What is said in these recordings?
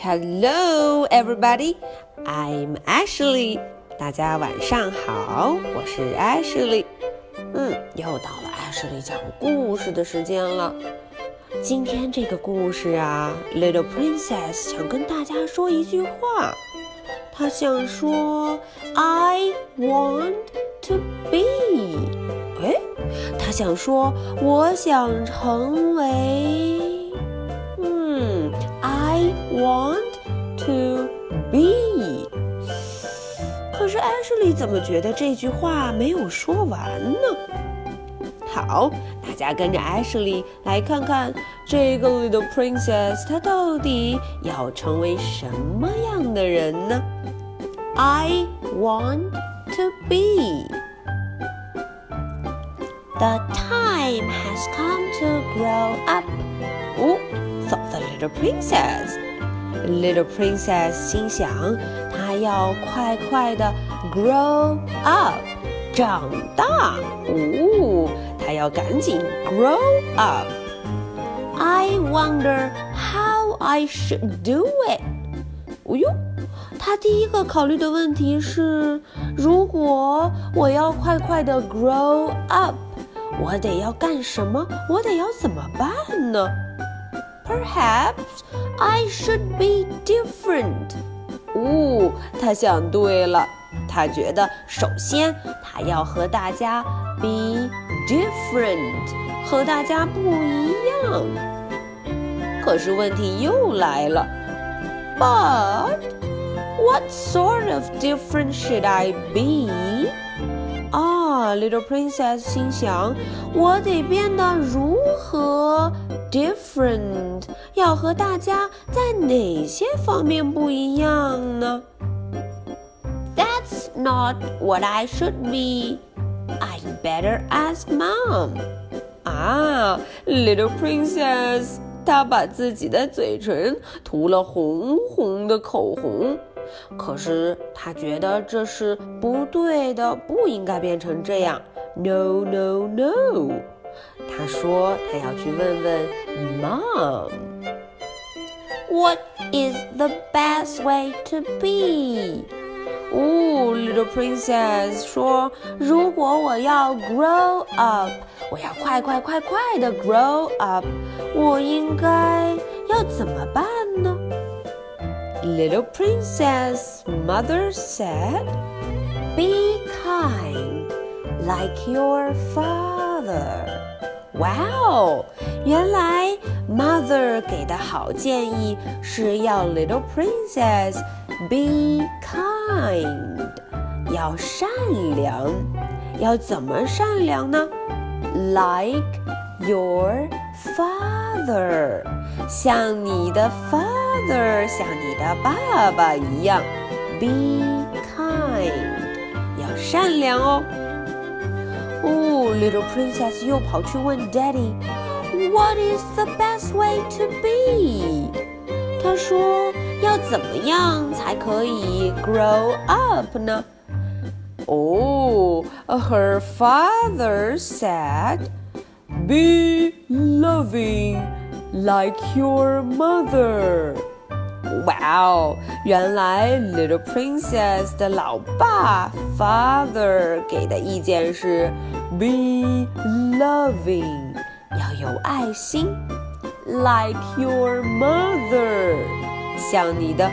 Hello, everybody. I'm Ashley. 大家晚上好，我是 Ashley。嗯，又到了 Ashley 讲故事的时间了。今天这个故事啊，Little Princess 想跟大家说一句话。她想说，I want to be。哎，她想说，我想成为。嗯，I want to be。可是艾什莉怎么觉得这句话没有说完呢？好，大家跟着艾什莉来看看这个 Little Princess 她到底要成为什么样的人呢？I want to be. The time has come to grow up. Oh, thought the little princess. Little princess 心想，她要快快的 grow up，长大。哦，她要赶紧 grow up。I wonder how I should do it。哦哟，她第一个考虑的问题是，如果我要快快的 grow up，我得要干什么？我得要怎么办呢？Perhaps I should be different。哦，他想对了，他觉得首先他要和大家 be different，和大家不一样。可是问题又来了，But what sort of different should I be？啊，Little Princess 心想，我得变得如何 different？ 要和大家在哪些方面不一样呢？That's not what I should be. I'd better ask Mom. 啊，Little Princess，她把自己的嘴唇涂了红红的口红。可是她觉得这是不对的，不应该变成这样。No, no, no！他说他要去问问 Mom。What is the best way to be？哦，Little Princess 说，如果我要 grow up，我要快快快快的 grow up，我应该要怎么办呢？Little Princess, Mother said, Be kind, like your father. Wow! 原来 Mother 给的好建议是要 Little Princess be kind，要善良。要怎么善良呢？Like your father，像你的 father，像你的爸爸一样，be kind，要善良哦。 哦，Little Princess 又跑去问 Daddy，What is the best way to be？他说要怎么样才可以 grow up 呢？哦，Her father said。Be loving like your mother. 哇哦！原来 Little Princess 的老爸 Father 给的意见是 Be loving，要有爱心，like your mother，像你的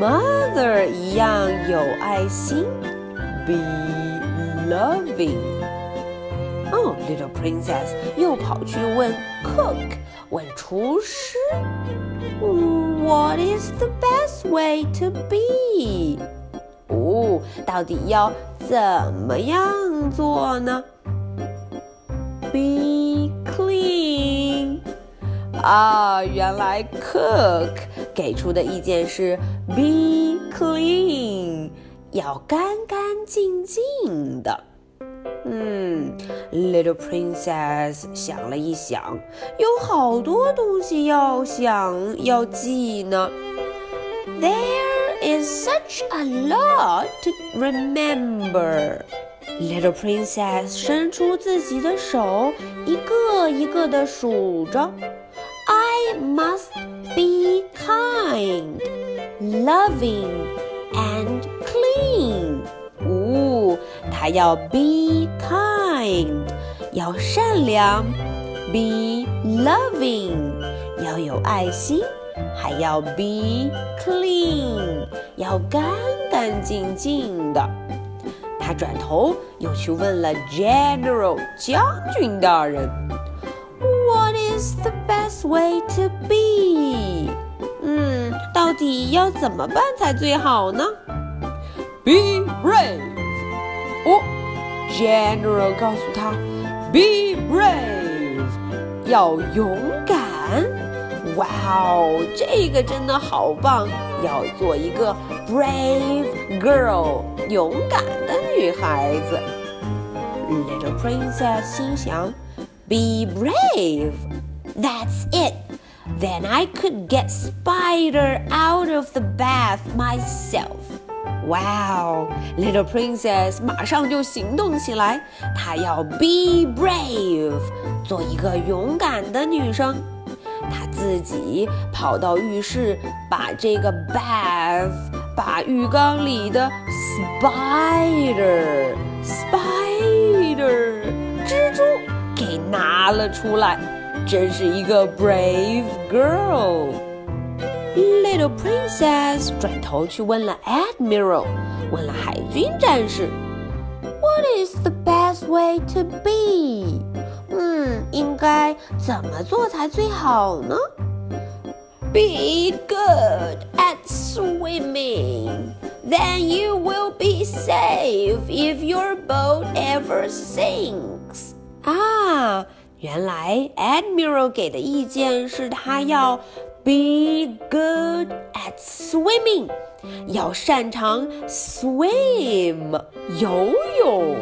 mother 一样有爱心，Be loving。哦，Little Princess 又跑去问 Cook，问厨师 ，What is the best way to be？哦，到底要怎么样做呢？Be clean。啊，原来 Cook 给出的意见是 Be clean，要干干净净的。嗯，Little Princess 想了一想，有好多东西要想要记呢。There is such a lot to remember. Little Princess 伸出自己的手，一个一个的数着。I must be kind. loving and clean。呜， 要 be kind，要善良；be loving，要有爱心；还要 be clean，要干干净净的。他转头又去问了 General 将军大人：“What is the best way to be？” 嗯，到底要怎么办才最好呢？Be brave。哦，General 告诉他：“Be brave，要勇敢。”哇哦，这个真的好棒！要做一个 brave girl，勇敢的女孩子。Little princess 心想：“Be brave. That's it. Then I could get Spider out of the bath myself.” Wow, little princess 马上就行动起来，她要 be brave，做一个勇敢的女生。她自己跑到浴室，把这个 bath，把浴缸里的 spider spider 蜘蛛给拿了出来，真是一个 brave girl。Little princess 转头去问了 admiral，问了海军战士，What is the best way to be？嗯，应该怎么做才最好呢？Be good at swimming, then you will be safe if your boat ever sinks. 啊，原来 Admiral 给的意见是他要 be good at swimming，要擅长 swim 游泳。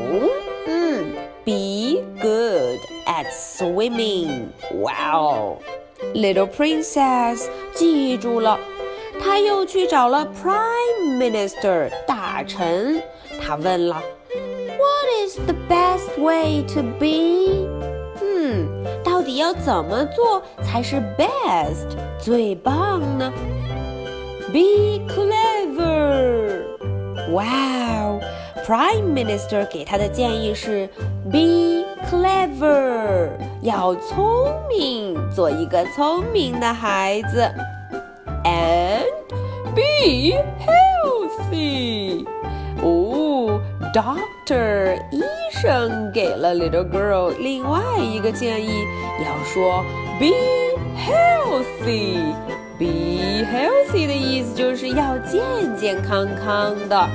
嗯，be good at swimming. Wow! Little princess 记住了，她又去找了 Prime Minister 大臣，她问了，What is the best way to be？嗯，到底要怎么做才是 best 最棒呢？Be clever. Wow! Prime Minister 给他的建议是 be clever，要聪明，做一个聪明的孩子，and be healthy。哦，Doctor 医生给了 little girl 另外一个建议，要说 be healthy。be healthy 的意思就是要健健康康的。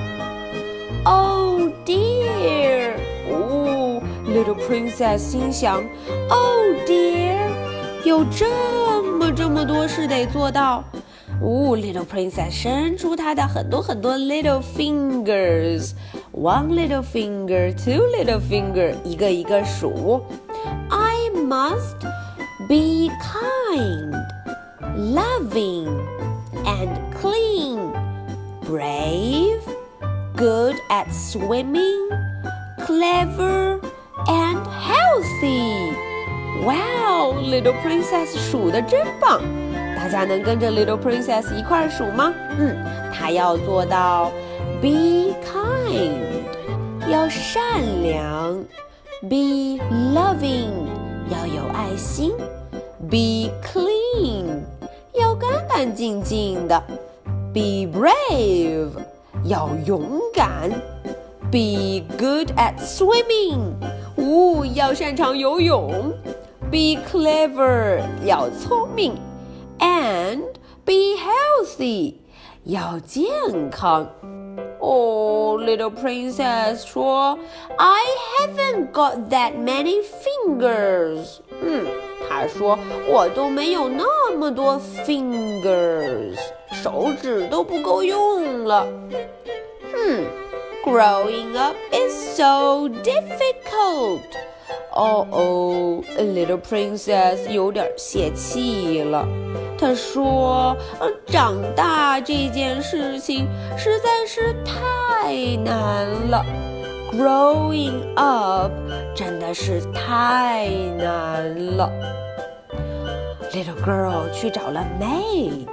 Oh dear！哦，Little Princess 心想，Oh dear，有这么这么多事得做到。哦，Little Princess 伸出她的很多很多 little fingers，one little finger，two little finger，一个一个数。I must be kind, loving, and clean, brave good at swimming, clever, and healthy. Wow, Little Princess 数的真棒！大家能跟着 Little Princess 一块数吗？嗯，她要做到 be kind，要善良；be loving，要有爱心 ；be clean，要干干净净的；be brave。要勇敢；be good at swimming，呜，要擅长游泳；be clever，要聪明；and be healthy，要健康。哦，Little Princess 说：“I haven't got that many fingers。”嗯， 他说我都没有那么多 fingers。手指都不够用了。嗯 growing up is so difficult. 哦哦，Little Princess 有点泄气了。她说：“长大这件事情实在是太难了。Growing up 真的是太难了。” Little girl 去找了 maid。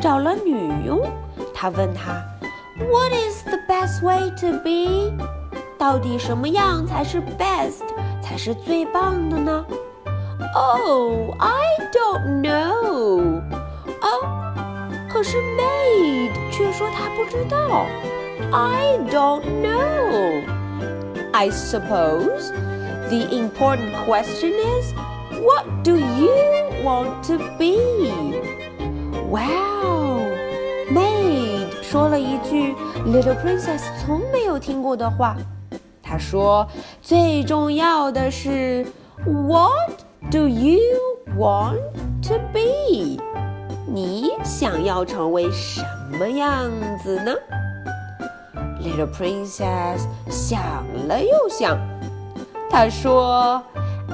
找了女佣，她 他问他：“What is the best way to be？” 到底什么样才是 best，才是最棒的呢？Oh, I don't know. 哦，可是 Maid 却说她不知道。I don't know. I suppose the important question is, what do you want to be? Wow, Maid 说了一句 Little Princess 从没有听过的话。他说：“最重要的是，What do you want to be？你想要成为什么样子呢 ？”Little Princess 想了又想，她说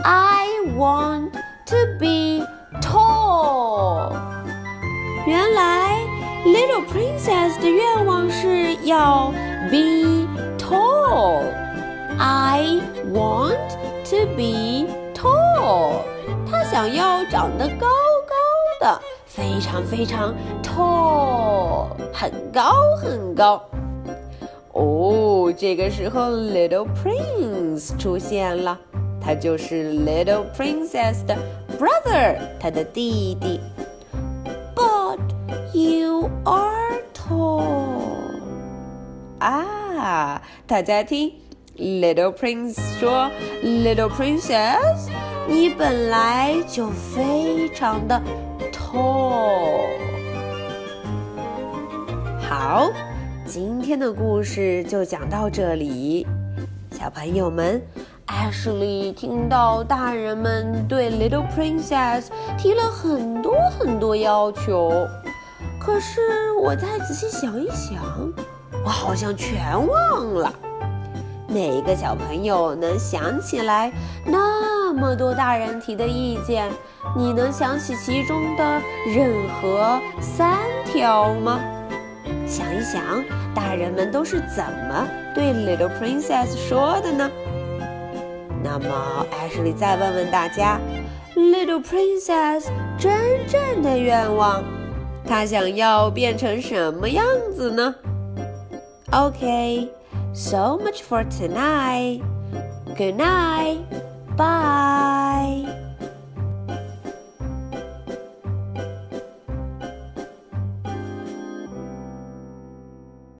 ：“I want to be tall。”原来，Little Princess 的愿望是要 be tall。I want to be tall。她想要长得高高的，非常非常 tall，很高很高。哦，这个时候 Little Prince 出现了，他就是 Little Princess 的 brother，他的弟弟。But you are tall。啊，大家听。Little Prince 说：“Little Princess，你本来就非常的 tall。”好，今天的故事就讲到这里。小朋友们，Ashley 听到大人们对 Little Princess 提了很多很多要求，可是我再仔细想一想，我好像全忘了。哪个小朋友能想起来那么多大人提的意见？你能想起其中的任何三条吗？想一想，大人们都是怎么对 Little Princess 说的呢？那么，Ashley 再问问大家，Little Princess 真正的愿望，她想要变成什么样子呢？OK。So much for tonight. Good night. Bye.